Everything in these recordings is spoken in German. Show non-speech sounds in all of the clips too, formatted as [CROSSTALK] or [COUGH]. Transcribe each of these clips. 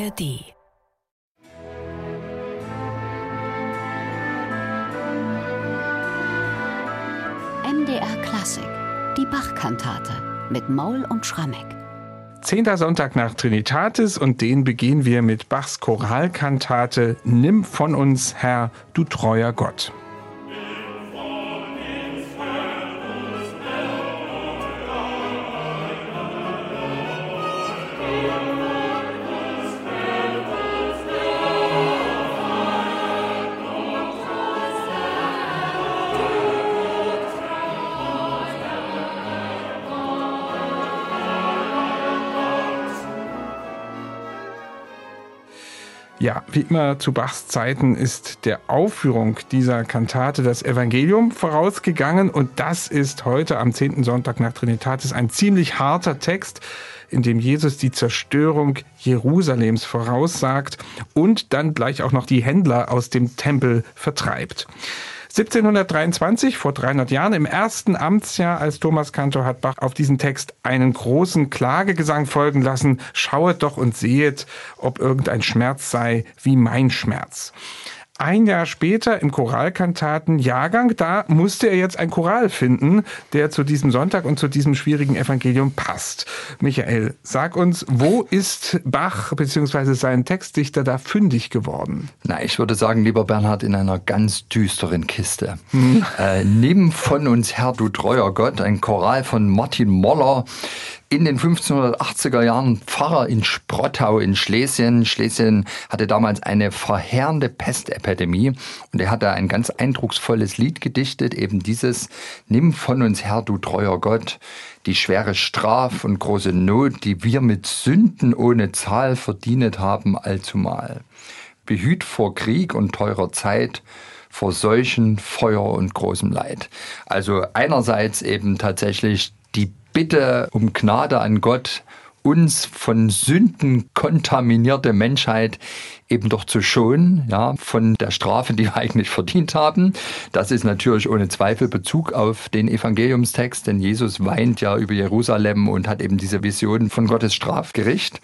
ARD. MDR Klassik, die Bachkantate mit Maul und Schrammeck. Zehnter Sonntag nach Trinitatis und den begehen wir mit Bachs Choralkantate Nimm von uns, Herr, du treuer Gott. Ja, wie immer zu Bachs Zeiten ist der Aufführung dieser Kantate das Evangelium vorausgegangen und das ist heute am 10. Sonntag nach Trinitatis ein ziemlich harter Text, in dem Jesus die Zerstörung Jerusalems voraussagt und dann gleich auch noch die Händler aus dem Tempel vertreibt. 1723, vor 300 Jahren, im ersten Amtsjahr als Thomas Kantor hat Bach auf diesen Text einen großen Klagegesang folgen lassen. Schauet doch und sehet, ob irgendein Schmerz sei wie mein Schmerz. Ein Jahr später im Choralkantaten-Jahrgang, da musste er jetzt ein Choral finden, der zu diesem Sonntag und zu diesem schwierigen Evangelium passt. Michael, sag uns, wo ist Bach bzw. sein Textdichter da fündig geworden? Na, ich würde sagen, lieber Bernhard, in einer ganz düsteren Kiste. Hm. Äh, nimm von uns Herr, du treuer Gott, ein Choral von Martin Moller, in den 1580er Jahren Pfarrer in Sprottau in Schlesien. Schlesien hatte damals eine verheerende Pestepidemie und er hatte ein ganz eindrucksvolles Lied gedichtet, eben dieses Nimm von uns Herr, du treuer Gott, die schwere Straf und große Not, die wir mit Sünden ohne Zahl verdient haben allzumal. Behüt vor Krieg und teurer Zeit, vor Seuchen, Feuer und großem Leid. Also einerseits eben tatsächlich die Bitte um Gnade an Gott, uns von Sünden kontaminierte Menschheit eben doch zu schonen, ja, von der Strafe, die wir eigentlich verdient haben. Das ist natürlich ohne Zweifel Bezug auf den Evangeliumstext, denn Jesus weint ja über Jerusalem und hat eben diese Vision von Gottes Strafgericht.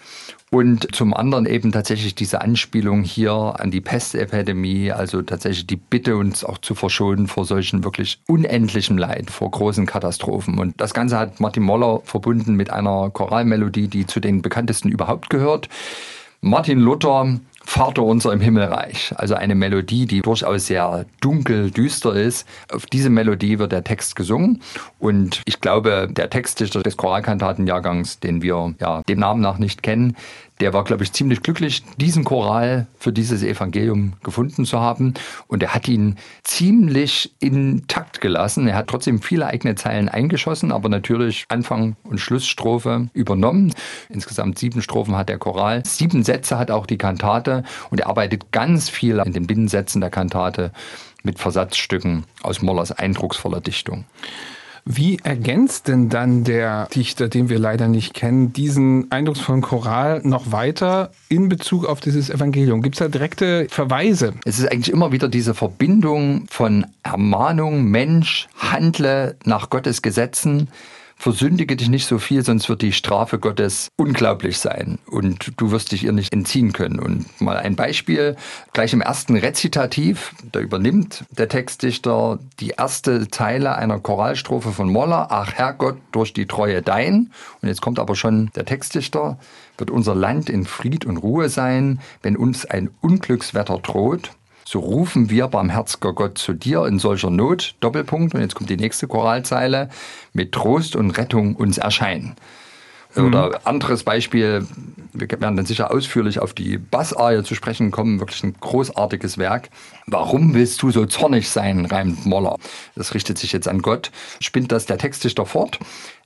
Und zum anderen eben tatsächlich diese Anspielung hier an die Pestepidemie, also tatsächlich die Bitte, uns auch zu verschonen vor solchen wirklich unendlichen Leid, vor großen Katastrophen. Und das Ganze hat Martin Moller verbunden mit einer Choralmelodie, die zu den bekanntesten überhaupt gehört. Martin Luther Vater unser im Himmelreich. Also eine Melodie, die durchaus sehr dunkel, düster ist. Auf diese Melodie wird der Text gesungen. Und ich glaube, der Textdichter des Choralkantatenjahrgangs, den wir ja dem Namen nach nicht kennen, der war, glaube ich, ziemlich glücklich, diesen Choral für dieses Evangelium gefunden zu haben. Und er hat ihn ziemlich intakt gelassen. Er hat trotzdem viele eigene Zeilen eingeschossen, aber natürlich Anfang und Schlussstrophe übernommen. Insgesamt sieben Strophen hat der Choral. Sieben Sätze hat auch die Kantate. Und er arbeitet ganz viel in den Binnensätzen der Kantate mit Versatzstücken aus Mollers eindrucksvoller Dichtung. Wie ergänzt denn dann der Dichter, den wir leider nicht kennen, diesen eindrucksvollen Choral noch weiter in Bezug auf dieses Evangelium? Gibt es da direkte Verweise? Es ist eigentlich immer wieder diese Verbindung von Ermahnung, Mensch, handle nach Gottes Gesetzen versündige dich nicht so viel, sonst wird die Strafe Gottes unglaublich sein. Und du wirst dich ihr nicht entziehen können. Und mal ein Beispiel, gleich im ersten Rezitativ, da übernimmt der Textdichter die erste Zeile einer Choralstrophe von Moller, ach Herrgott, durch die Treue dein. Und jetzt kommt aber schon der Textdichter, wird unser Land in Fried und Ruhe sein, wenn uns ein Unglückswetter droht so rufen wir, barmherziger Gott, zu dir in solcher Not, Doppelpunkt, und jetzt kommt die nächste Choralzeile, mit Trost und Rettung uns erscheinen. Mhm. Oder anderes Beispiel, wir werden dann sicher ausführlich auf die Bassarie zu sprechen kommen, wirklich ein großartiges Werk. Warum willst du so zornig sein, reimt Moller. Das richtet sich jetzt an Gott, spinnt das der Textdichter fort.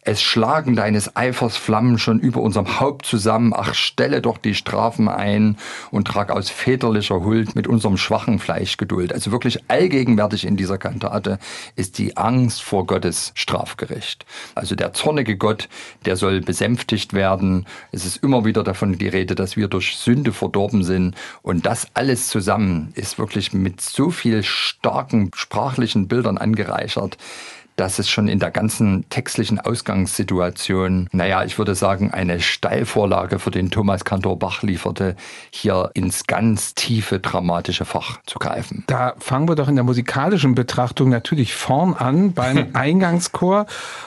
Es schlagen deines Eifers Flammen schon über unserem Haupt zusammen. Ach, stelle doch die Strafen ein und trag aus väterlicher Huld mit unserem schwachen Fleisch Geduld. Also wirklich allgegenwärtig in dieser Kantate ist die Angst vor Gottes Strafgericht. Also der zornige Gott, der soll besänftigt werden. Es ist immer wieder davon die Rede, dass wir durch Sünde verdorben sind. Und das alles zusammen ist wirklich mit so viel starken sprachlichen Bildern angereichert dass es schon in der ganzen textlichen Ausgangssituation, naja, ich würde sagen, eine Steilvorlage für den Thomas Kantor Bach lieferte, hier ins ganz tiefe dramatische Fach zu greifen. Da fangen wir doch in der musikalischen Betrachtung natürlich vorn an beim [LAUGHS] Eingangschor.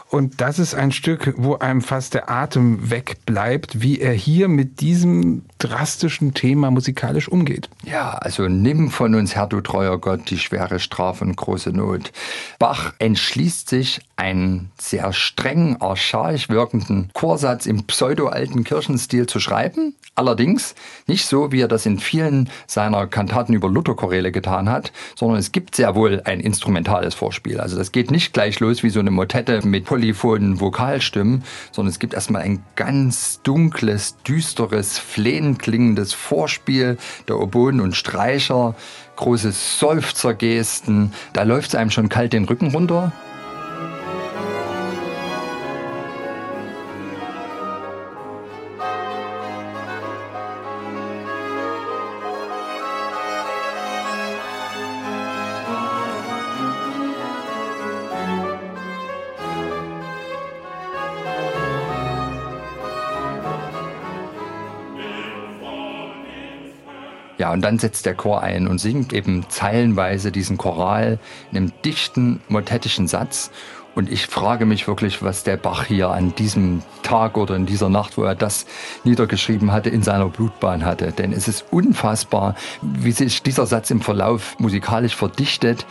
Und das ist ein Stück, wo einem fast der Atem wegbleibt, wie er hier mit diesem drastischen Thema musikalisch umgeht. Ja, also nimm von uns, Herr, du treuer Gott, die schwere Strafe und große Not. Bach entschließt sich, einen sehr streng, archaisch wirkenden Chorsatz im pseudo-alten Kirchenstil zu schreiben. Allerdings nicht so, wie er das in vielen seiner Kantaten über Lutherchoräle getan hat, sondern es gibt sehr wohl ein instrumentales Vorspiel. Also das geht nicht gleich los wie so eine Motette mit polyphonen Vokalstimmen, sondern es gibt erstmal ein ganz dunkles, düsteres, flehend klingendes Vorspiel der Oboen und Streicher, große Seufzergesten. Da läuft es einem schon kalt den Rücken runter. Ja, und dann setzt der Chor ein und singt eben zeilenweise diesen Choral in einem dichten, motettischen Satz. Und ich frage mich wirklich, was der Bach hier an diesem Tag oder in dieser Nacht, wo er das niedergeschrieben hatte, in seiner Blutbahn hatte. Denn es ist unfassbar, wie sich dieser Satz im Verlauf musikalisch verdichtet.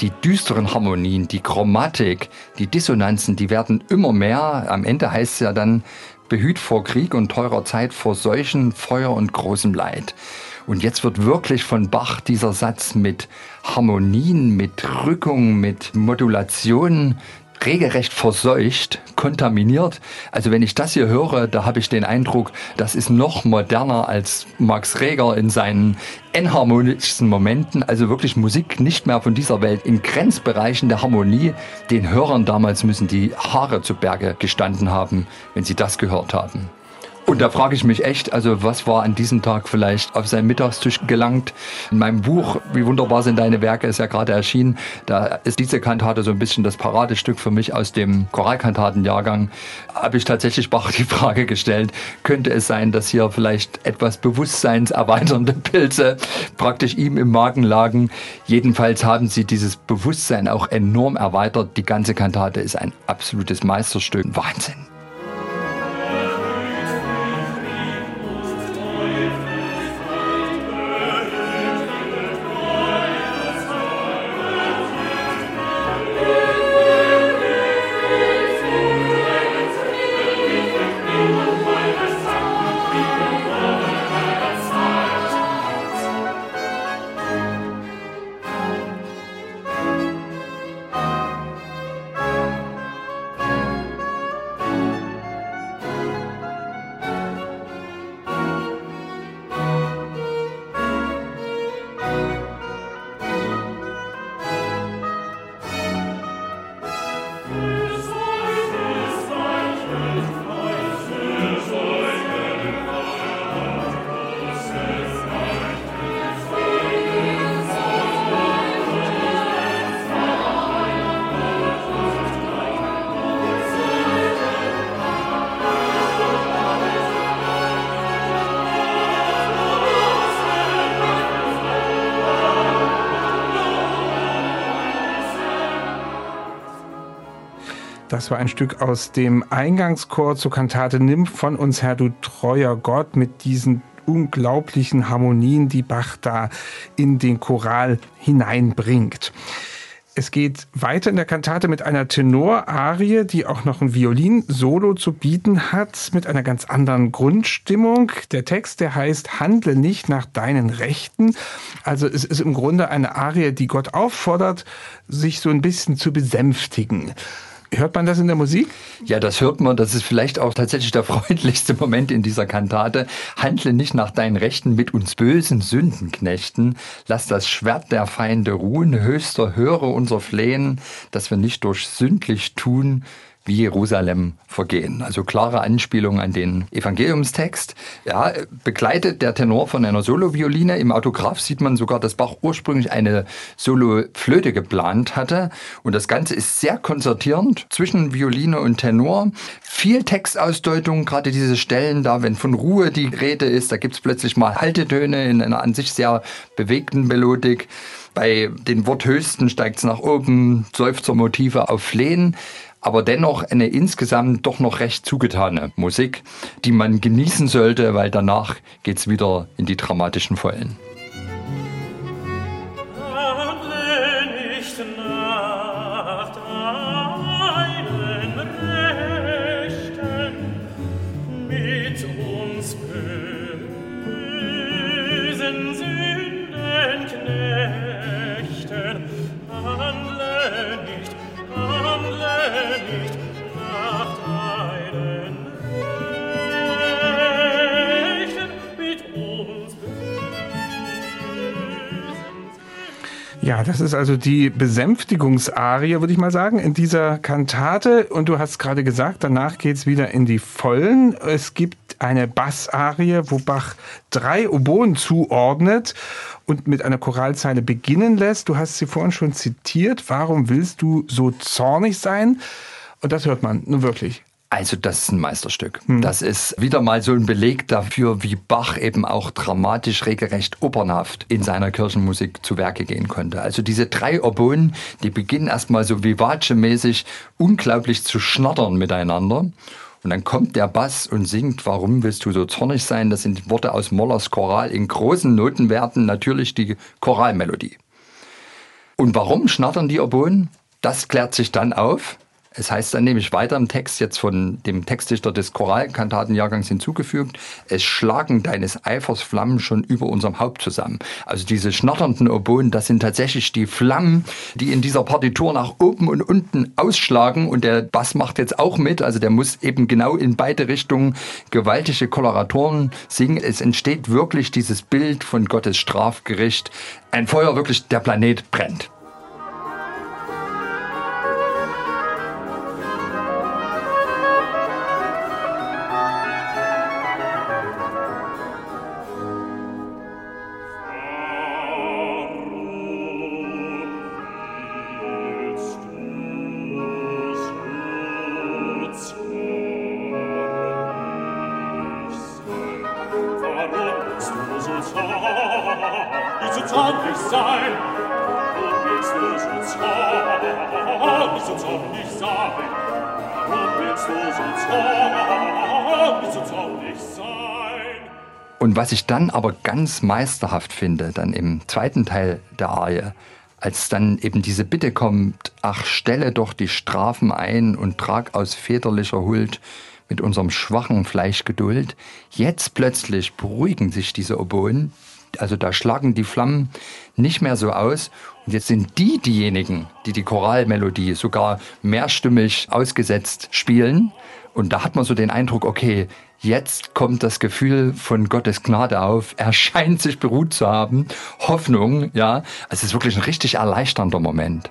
Die düsteren Harmonien, die Chromatik, die Dissonanzen, die werden immer mehr. Am Ende heißt es ja dann, behüt vor Krieg und teurer Zeit vor Seuchen, Feuer und großem Leid. Und jetzt wird wirklich von Bach dieser Satz mit Harmonien, mit Rückung, mit Modulationen regelrecht verseucht, kontaminiert. Also wenn ich das hier höre, da habe ich den Eindruck, das ist noch moderner als Max Reger in seinen enharmonischsten Momenten. Also wirklich Musik nicht mehr von dieser Welt in Grenzbereichen der Harmonie. Den Hörern damals müssen die Haare zu Berge gestanden haben, wenn sie das gehört haben. Und da frage ich mich echt, also was war an diesem Tag vielleicht auf seinen Mittagstisch gelangt? In meinem Buch, Wie wunderbar sind deine Werke, ist ja gerade erschienen. Da ist diese Kantate so ein bisschen das Paradestück für mich aus dem Choralkantatenjahrgang. Habe ich tatsächlich Bach die Frage gestellt, könnte es sein, dass hier vielleicht etwas bewusstseinserweiternde Pilze praktisch ihm im Magen lagen? Jedenfalls haben sie dieses Bewusstsein auch enorm erweitert. Die ganze Kantate ist ein absolutes Meisterstück. Wahnsinn. Das war ein Stück aus dem Eingangschor zur Kantate Nimm von uns Herr, du treuer Gott mit diesen unglaublichen Harmonien, die Bach da in den Choral hineinbringt. Es geht weiter in der Kantate mit einer Tenorarie, die auch noch ein Violin-Solo zu bieten hat, mit einer ganz anderen Grundstimmung. Der Text, der heißt, handle nicht nach deinen Rechten. Also es ist im Grunde eine Arie, die Gott auffordert, sich so ein bisschen zu besänftigen. Hört man das in der Musik? Ja, das hört man. Das ist vielleicht auch tatsächlich der [LAUGHS] freundlichste Moment in dieser Kantate. Handle nicht nach deinen Rechten mit uns bösen Sündenknechten. Lass das Schwert der Feinde ruhen. Höchster, höre unser Flehen, dass wir nicht durch sündlich tun wie Jerusalem vergehen. Also klare Anspielung an den Evangeliumstext. Ja, begleitet der Tenor von einer Solovioline. Im Autograph sieht man sogar, dass Bach ursprünglich eine Soloflöte geplant hatte. Und das Ganze ist sehr konzertierend zwischen Violine und Tenor. Viel Textausdeutung, gerade diese Stellen da, wenn von Ruhe die Rede ist, da gibt es plötzlich mal Haltetöne in einer an sich sehr bewegten Melodik. Bei den Worthöchsten steigt es nach oben, Seufzermotive auf Flehen aber dennoch eine insgesamt doch noch recht zugetane Musik, die man genießen sollte, weil danach geht's wieder in die dramatischen Vollen. Ja, das ist also die Besänftigungsarie, würde ich mal sagen, in dieser Kantate. Und du hast gerade gesagt, danach geht's wieder in die Vollen. Es gibt eine Bassarie, wo Bach drei Oboen zuordnet und mit einer Choralzeile beginnen lässt. Du hast sie vorhin schon zitiert. Warum willst du so zornig sein? Und das hört man nun wirklich. Also das ist ein Meisterstück. Hm. Das ist wieder mal so ein Beleg dafür, wie Bach eben auch dramatisch regelrecht opernhaft in seiner Kirchenmusik zu Werke gehen konnte. Also diese drei Oboen, die beginnen erstmal so vivace-mäßig unglaublich zu schnattern miteinander. Und dann kommt der Bass und singt, warum willst du so zornig sein? Das sind Worte aus Mollers Choral in großen Notenwerten, natürlich die Choralmelodie. Und warum schnattern die Oboen? Das klärt sich dann auf, es heißt dann nämlich weiter im Text, jetzt von dem Textdichter des Choralkantatenjahrgangs hinzugefügt, es schlagen deines Eifers Flammen schon über unserem Haupt zusammen. Also diese schnatternden Oboen, das sind tatsächlich die Flammen, die in dieser Partitur nach oben und unten ausschlagen und der Bass macht jetzt auch mit, also der muss eben genau in beide Richtungen gewaltige Koloratoren singen. Es entsteht wirklich dieses Bild von Gottes Strafgericht. Ein Feuer wirklich, der Planet brennt. Und was ich dann aber ganz meisterhaft finde, dann im zweiten Teil der Arie, als dann eben diese Bitte kommt, ach, stelle doch die Strafen ein und trag aus väterlicher Huld mit unserem schwachen Fleisch Geduld. Jetzt plötzlich beruhigen sich diese Oboen, also da schlagen die Flammen nicht mehr so aus. Und jetzt sind die diejenigen, die die Choralmelodie sogar mehrstimmig ausgesetzt spielen. Und da hat man so den Eindruck, okay, Jetzt kommt das Gefühl von Gottes Gnade auf. Er scheint sich beruht zu haben. Hoffnung, ja. Es ist wirklich ein richtig erleichternder Moment.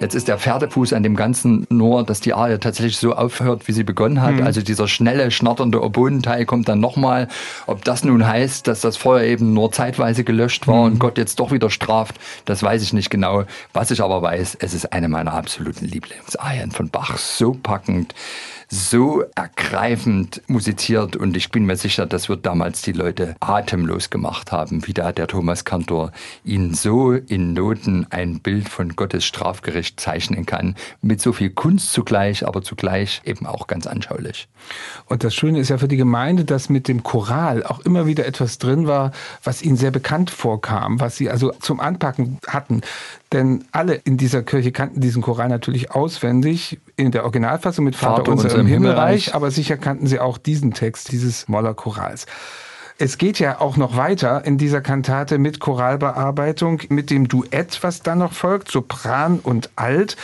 Jetzt ist der Pferdefuß an dem Ganzen nur, dass die Arie tatsächlich so aufhört, wie sie begonnen hat. Mhm. Also dieser schnelle, schnatternde Oboenteil kommt dann nochmal. Ob das nun heißt, dass das Feuer eben nur zeitweise gelöscht war mhm. und Gott jetzt doch wieder straft, das weiß ich nicht genau. Was ich aber weiß, es ist eine meiner absoluten Lieblingsarien von Bach. So packend so ergreifend musiziert und ich bin mir sicher, das wird damals die Leute atemlos gemacht haben, wie da der Thomas Kantor ihnen so in Noten ein Bild von Gottes Strafgericht zeichnen kann, mit so viel Kunst zugleich, aber zugleich eben auch ganz anschaulich. Und das Schöne ist ja für die Gemeinde, dass mit dem Choral auch immer wieder etwas drin war, was ihnen sehr bekannt vorkam, was sie also zum Anpacken hatten. Denn alle in dieser Kirche kannten diesen Choral natürlich auswendig in der Originalfassung mit Vater, Vater unser im Himmelreich, Himmelreich, aber sicher kannten sie auch diesen Text dieses Moller Chorals. Es geht ja auch noch weiter in dieser Kantate mit Choralbearbeitung, mit dem Duett, was dann noch folgt, Sopran und Alt.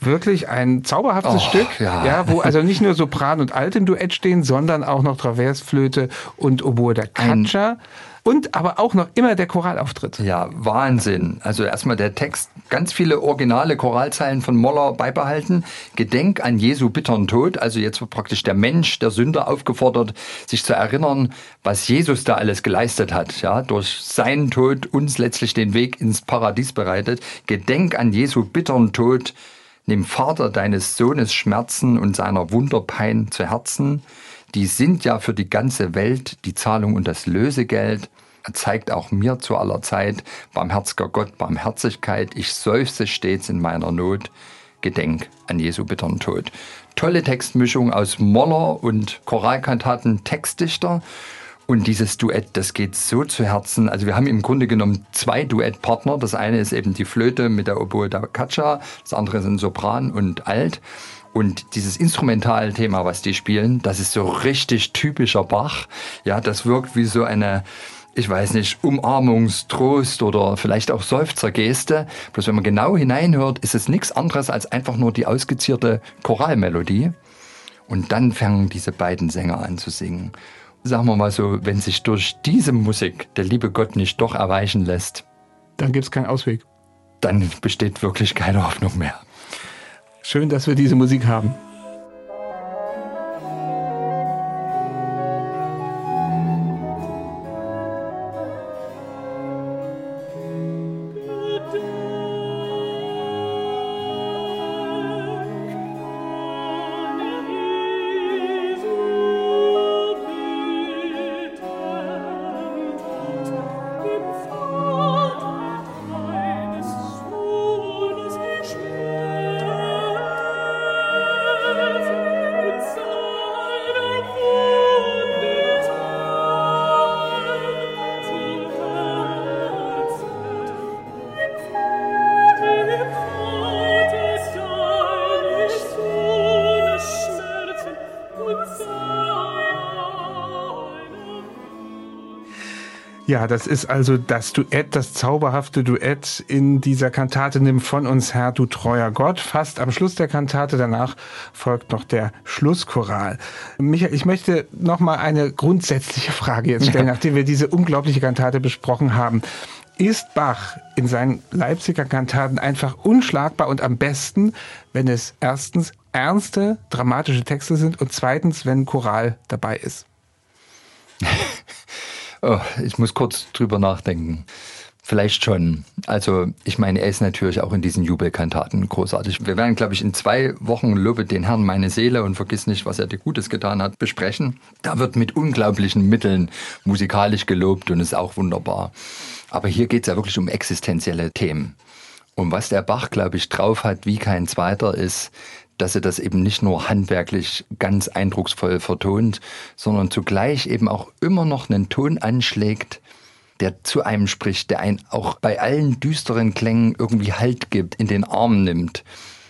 Wirklich ein zauberhaftes oh, Stück, ja. ja. wo also nicht nur Sopran und Alt im Duett stehen, sondern auch noch Traversflöte und Oboe da Caccia und aber auch noch immer der Choralauftritt. Ja, Wahnsinn. Also erstmal der Text, ganz viele originale Choralzeilen von Moller beibehalten. Gedenk an Jesu bitteren Tod, also jetzt wird praktisch der Mensch, der Sünder aufgefordert, sich zu erinnern, was Jesus da alles geleistet hat, ja, durch seinen Tod uns letztlich den Weg ins Paradies bereitet. Gedenk an Jesu bitteren Tod, nimm Vater deines Sohnes Schmerzen und seiner Wunderpein zu Herzen die sind ja für die ganze Welt die Zahlung und das Lösegeld. Er zeigt auch mir zu aller Zeit, barmherziger Gott, Barmherzigkeit, ich seufze stets in meiner Not, Gedenk an Jesu bitteren Tod. Tolle Textmischung aus Moller und Choralkantaten Textdichter. Und dieses Duett, das geht so zu Herzen. Also wir haben im Grunde genommen zwei Duettpartner. Das eine ist eben die Flöte mit der Oboe da Caccia, das andere sind Sopran und Alt. Und dieses Instrumentalthema, was die spielen, das ist so richtig typischer Bach. Ja, das wirkt wie so eine, ich weiß nicht, Umarmungstrost oder vielleicht auch Seufzergeste. Bloß wenn man genau hineinhört, ist es nichts anderes als einfach nur die ausgezierte Choralmelodie. Und dann fangen diese beiden Sänger an zu singen. Sagen wir mal so, wenn sich durch diese Musik der liebe Gott nicht doch erweichen lässt, dann gibt es keinen Ausweg. Dann besteht wirklich keine Hoffnung mehr. Schön, dass wir diese Musik haben. Ja, das ist also das Duett, das zauberhafte Duett in dieser Kantate Nimm von uns Herr, du treuer Gott. Fast am Schluss der Kantate, danach folgt noch der Schlusschoral. Michael, ich möchte noch mal eine grundsätzliche Frage jetzt stellen, ja. [LAUGHS] nachdem wir diese unglaubliche Kantate besprochen haben. Ist Bach in seinen Leipziger Kantaten einfach unschlagbar und am besten, wenn es erstens ernste, dramatische Texte sind und zweitens, wenn Choral dabei ist? [LAUGHS] Oh, ich muss kurz drüber nachdenken. Vielleicht schon. Also ich meine, er ist natürlich auch in diesen Jubelkantaten großartig. Wir werden, glaube ich, in zwei Wochen Lobe den Herrn meine Seele und vergiss nicht, was er dir Gutes getan hat, besprechen. Da wird mit unglaublichen Mitteln musikalisch gelobt und ist auch wunderbar. Aber hier geht es ja wirklich um existenzielle Themen. Und was der Bach, glaube ich, drauf hat wie kein zweiter, ist, dass er das eben nicht nur handwerklich ganz eindrucksvoll vertont, sondern zugleich eben auch immer noch einen Ton anschlägt, der zu einem spricht, der einen auch bei allen düsteren Klängen irgendwie Halt gibt, in den Arm nimmt.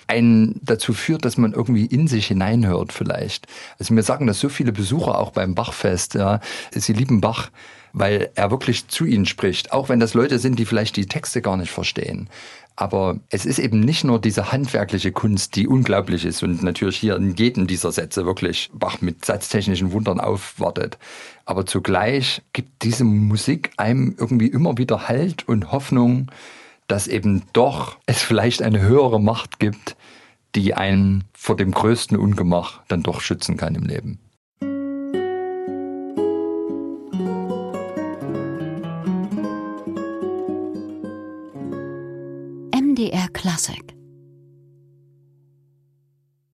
Einen dazu führt, dass man irgendwie in sich hineinhört vielleicht. Also mir sagen das so viele Besucher auch beim Bachfest, ja, sie lieben Bach, weil er wirklich zu ihnen spricht, auch wenn das Leute sind, die vielleicht die Texte gar nicht verstehen. Aber es ist eben nicht nur diese handwerkliche Kunst, die unglaublich ist und natürlich hier in jedem dieser Sätze wirklich Bach mit satztechnischen Wundern aufwartet. Aber zugleich gibt diese Musik einem irgendwie immer wieder Halt und Hoffnung, dass eben doch es vielleicht eine höhere Macht gibt, die einen vor dem größten Ungemach dann doch schützen kann im Leben. MDR Classic